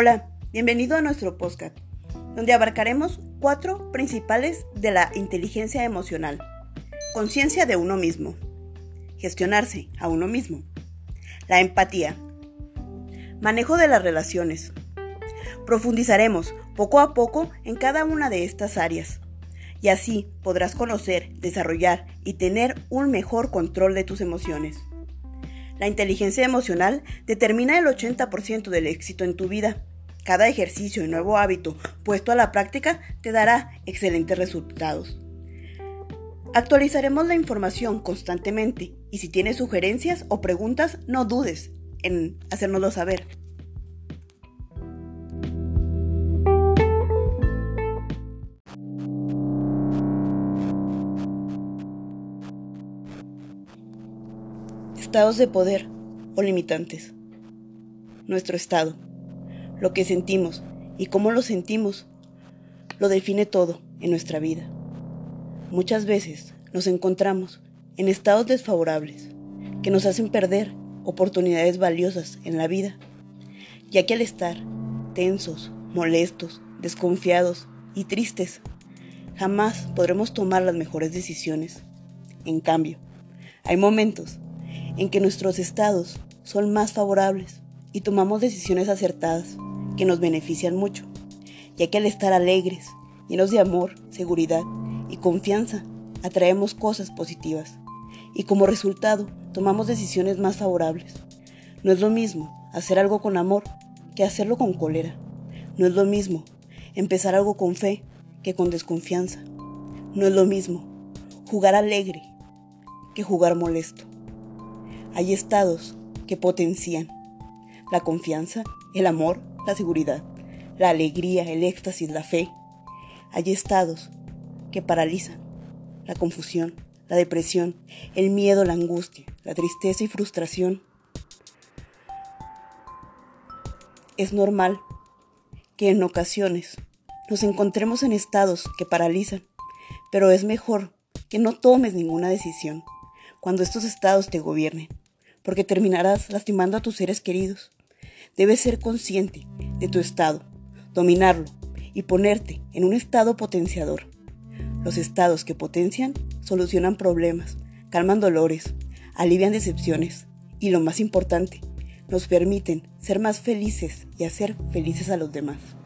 Hola, bienvenido a nuestro podcast, donde abarcaremos cuatro principales de la inteligencia emocional. Conciencia de uno mismo. Gestionarse a uno mismo. La empatía. Manejo de las relaciones. Profundizaremos poco a poco en cada una de estas áreas. Y así podrás conocer, desarrollar y tener un mejor control de tus emociones. La inteligencia emocional determina el 80% del éxito en tu vida. Cada ejercicio y nuevo hábito puesto a la práctica te dará excelentes resultados. Actualizaremos la información constantemente y si tienes sugerencias o preguntas no dudes en hacérnoslo saber. Estados de poder o limitantes. Nuestro estado, lo que sentimos y cómo lo sentimos, lo define todo en nuestra vida. Muchas veces nos encontramos en estados desfavorables que nos hacen perder oportunidades valiosas en la vida, ya que al estar tensos, molestos, desconfiados y tristes, jamás podremos tomar las mejores decisiones. En cambio, hay momentos en que nuestros estados son más favorables y tomamos decisiones acertadas que nos benefician mucho, ya que al estar alegres, llenos de amor, seguridad y confianza, atraemos cosas positivas y como resultado tomamos decisiones más favorables. No es lo mismo hacer algo con amor que hacerlo con cólera. No es lo mismo empezar algo con fe que con desconfianza. No es lo mismo jugar alegre que jugar molesto. Hay estados que potencian la confianza, el amor, la seguridad, la alegría, el éxtasis, la fe. Hay estados que paralizan la confusión, la depresión, el miedo, la angustia, la tristeza y frustración. Es normal que en ocasiones nos encontremos en estados que paralizan, pero es mejor que no tomes ninguna decisión cuando estos estados te gobiernen porque terminarás lastimando a tus seres queridos. Debes ser consciente de tu estado, dominarlo y ponerte en un estado potenciador. Los estados que potencian solucionan problemas, calman dolores, alivian decepciones y lo más importante, nos permiten ser más felices y hacer felices a los demás.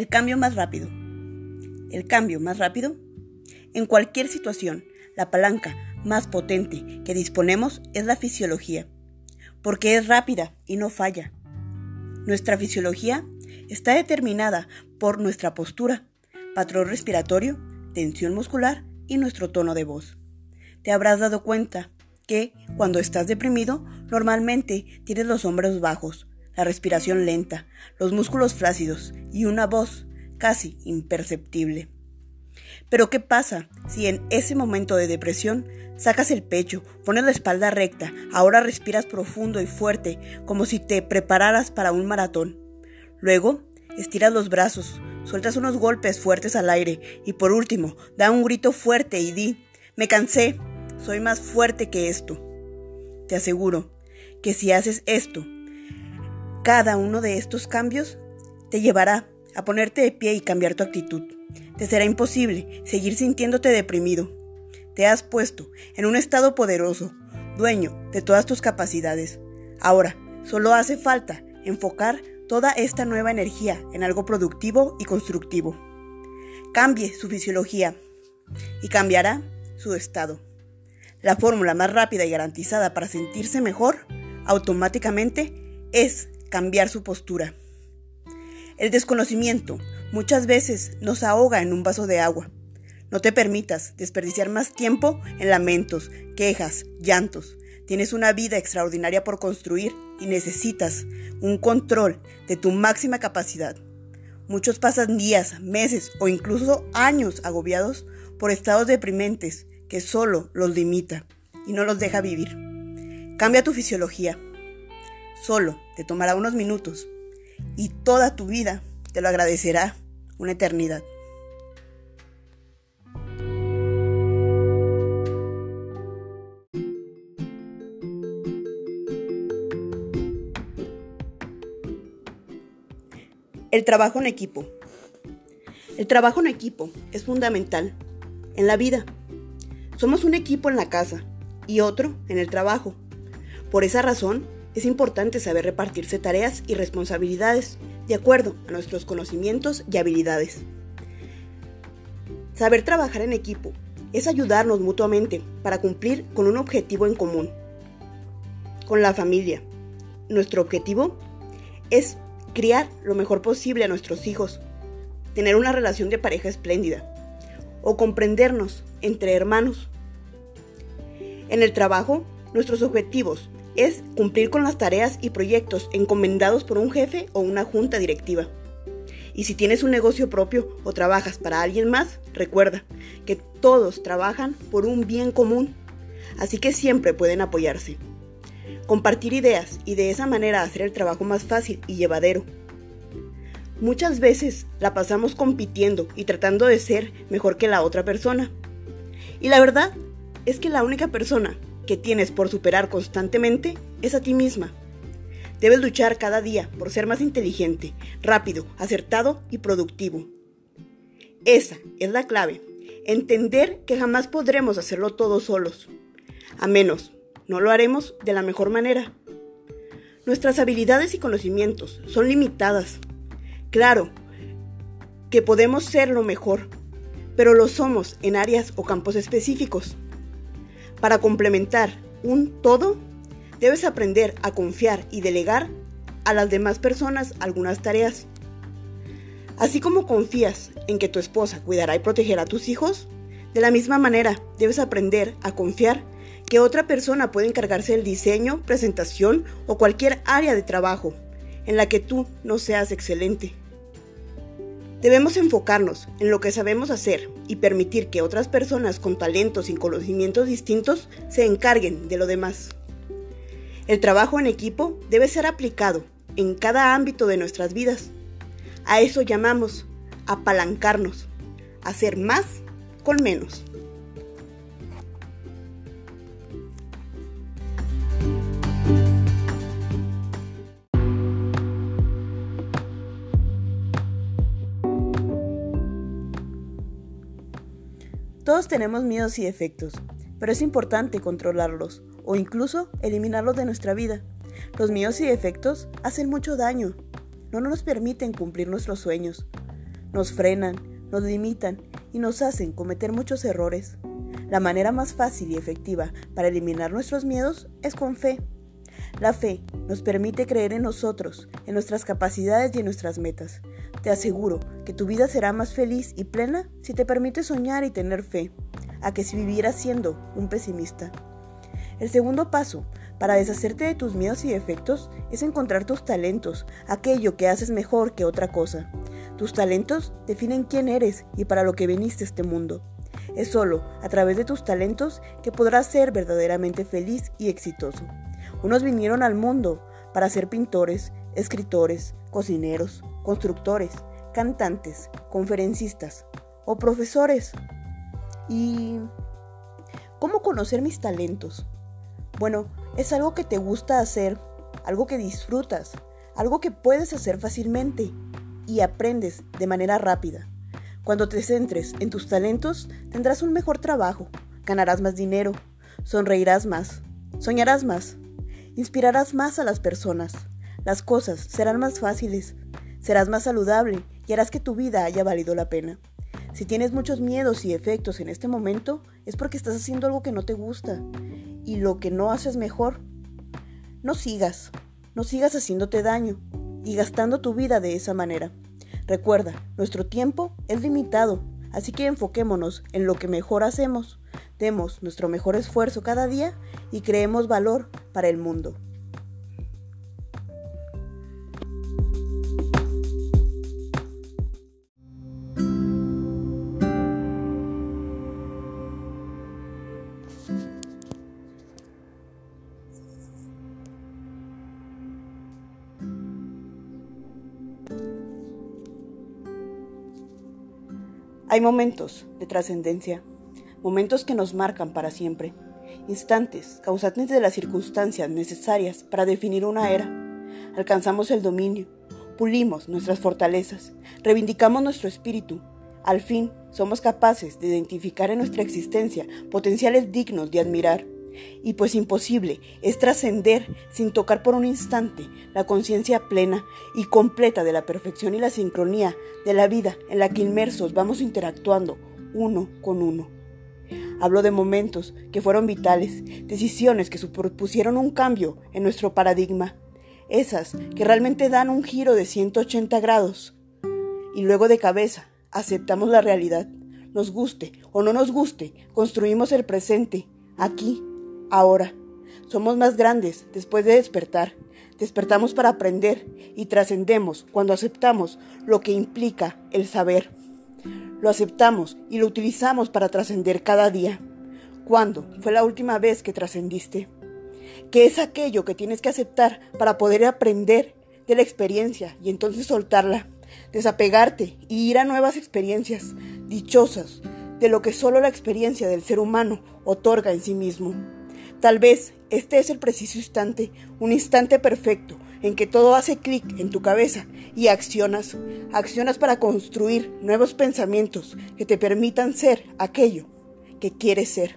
El cambio más rápido. El cambio más rápido. En cualquier situación, la palanca más potente que disponemos es la fisiología, porque es rápida y no falla. Nuestra fisiología está determinada por nuestra postura, patrón respiratorio, tensión muscular y nuestro tono de voz. Te habrás dado cuenta que cuando estás deprimido normalmente tienes los hombros bajos, la respiración lenta, los músculos flácidos y una voz casi imperceptible. Pero ¿qué pasa si en ese momento de depresión sacas el pecho, pones la espalda recta, ahora respiras profundo y fuerte, como si te prepararas para un maratón? Luego, estiras los brazos, sueltas unos golpes fuertes al aire y por último, da un grito fuerte y di, me cansé, soy más fuerte que esto. Te aseguro que si haces esto cada uno de estos cambios te llevará a ponerte de pie y cambiar tu actitud. Te será imposible seguir sintiéndote deprimido. Te has puesto en un estado poderoso, dueño de todas tus capacidades. Ahora, solo hace falta enfocar toda esta nueva energía en algo productivo y constructivo. Cambie su fisiología y cambiará su estado. La fórmula más rápida y garantizada para sentirse mejor automáticamente es cambiar su postura. El desconocimiento muchas veces nos ahoga en un vaso de agua. No te permitas desperdiciar más tiempo en lamentos, quejas, llantos. Tienes una vida extraordinaria por construir y necesitas un control de tu máxima capacidad. Muchos pasan días, meses o incluso años agobiados por estados deprimentes que solo los limita y no los deja vivir. Cambia tu fisiología solo te tomará unos minutos y toda tu vida te lo agradecerá una eternidad. El trabajo en equipo. El trabajo en equipo es fundamental en la vida. Somos un equipo en la casa y otro en el trabajo. Por esa razón, es importante saber repartirse tareas y responsabilidades de acuerdo a nuestros conocimientos y habilidades. Saber trabajar en equipo es ayudarnos mutuamente para cumplir con un objetivo en común. Con la familia. Nuestro objetivo es criar lo mejor posible a nuestros hijos, tener una relación de pareja espléndida o comprendernos entre hermanos. En el trabajo, nuestros objetivos es cumplir con las tareas y proyectos encomendados por un jefe o una junta directiva. Y si tienes un negocio propio o trabajas para alguien más, recuerda que todos trabajan por un bien común, así que siempre pueden apoyarse compartir ideas y de esa manera hacer el trabajo más fácil y llevadero. Muchas veces la pasamos compitiendo y tratando de ser mejor que la otra persona. Y la verdad es que la única persona que tienes por superar constantemente es a ti misma. Debes luchar cada día por ser más inteligente, rápido, acertado y productivo. Esa es la clave, entender que jamás podremos hacerlo todos solos, a menos no lo haremos de la mejor manera. Nuestras habilidades y conocimientos son limitadas. Claro que podemos ser lo mejor, pero lo somos en áreas o campos específicos. Para complementar un todo, debes aprender a confiar y delegar a las demás personas algunas tareas. Así como confías en que tu esposa cuidará y protegerá a tus hijos, de la misma manera debes aprender a confiar que otra persona puede encargarse del diseño, presentación o cualquier área de trabajo en la que tú no seas excelente. Debemos enfocarnos en lo que sabemos hacer y permitir que otras personas con talentos y conocimientos distintos se encarguen de lo demás. El trabajo en equipo debe ser aplicado en cada ámbito de nuestras vidas. A eso llamamos apalancarnos, hacer más con menos. Todos tenemos miedos y defectos, pero es importante controlarlos o incluso eliminarlos de nuestra vida. Los miedos y defectos hacen mucho daño, no nos permiten cumplir nuestros sueños, nos frenan, nos limitan y nos hacen cometer muchos errores. La manera más fácil y efectiva para eliminar nuestros miedos es con fe. La fe nos permite creer en nosotros, en nuestras capacidades y en nuestras metas. Te aseguro que tu vida será más feliz y plena si te permites soñar y tener fe, a que si vivieras siendo un pesimista. El segundo paso para deshacerte de tus miedos y defectos es encontrar tus talentos, aquello que haces mejor que otra cosa. Tus talentos definen quién eres y para lo que viniste a este mundo. Es solo a través de tus talentos que podrás ser verdaderamente feliz y exitoso. Unos vinieron al mundo para ser pintores, escritores, cocineros, constructores, cantantes, conferencistas o profesores. ¿Y cómo conocer mis talentos? Bueno, es algo que te gusta hacer, algo que disfrutas, algo que puedes hacer fácilmente y aprendes de manera rápida. Cuando te centres en tus talentos, tendrás un mejor trabajo, ganarás más dinero, sonreirás más, soñarás más Inspirarás más a las personas. Las cosas serán más fáciles. Serás más saludable y harás que tu vida haya valido la pena. Si tienes muchos miedos y efectos en este momento, es porque estás haciendo algo que no te gusta y lo que no haces mejor. No sigas, no sigas haciéndote daño y gastando tu vida de esa manera. Recuerda, nuestro tiempo es limitado, así que enfoquémonos en lo que mejor hacemos demos nuestro mejor esfuerzo cada día y creemos valor para el mundo. Hay momentos de trascendencia, momentos que nos marcan para siempre, instantes causantes de las circunstancias necesarias para definir una era. Alcanzamos el dominio, pulimos nuestras fortalezas, reivindicamos nuestro espíritu. Al fin, somos capaces de identificar en nuestra existencia potenciales dignos de admirar. Y pues imposible es trascender sin tocar por un instante la conciencia plena y completa de la perfección y la sincronía de la vida en la que inmersos vamos interactuando uno con uno. Hablo de momentos que fueron vitales, decisiones que supusieron un cambio en nuestro paradigma, esas que realmente dan un giro de 180 grados. Y luego de cabeza, aceptamos la realidad, nos guste o no nos guste, construimos el presente, aquí, ahora. Somos más grandes después de despertar. Despertamos para aprender y trascendemos cuando aceptamos lo que implica el saber. Lo aceptamos y lo utilizamos para trascender cada día. ¿Cuándo fue la última vez que trascendiste? ¿Qué es aquello que tienes que aceptar para poder aprender de la experiencia y entonces soltarla? Desapegarte y ir a nuevas experiencias dichosas de lo que solo la experiencia del ser humano otorga en sí mismo. Tal vez este es el preciso instante, un instante perfecto en que todo hace clic en tu cabeza y accionas, accionas para construir nuevos pensamientos que te permitan ser aquello que quieres ser.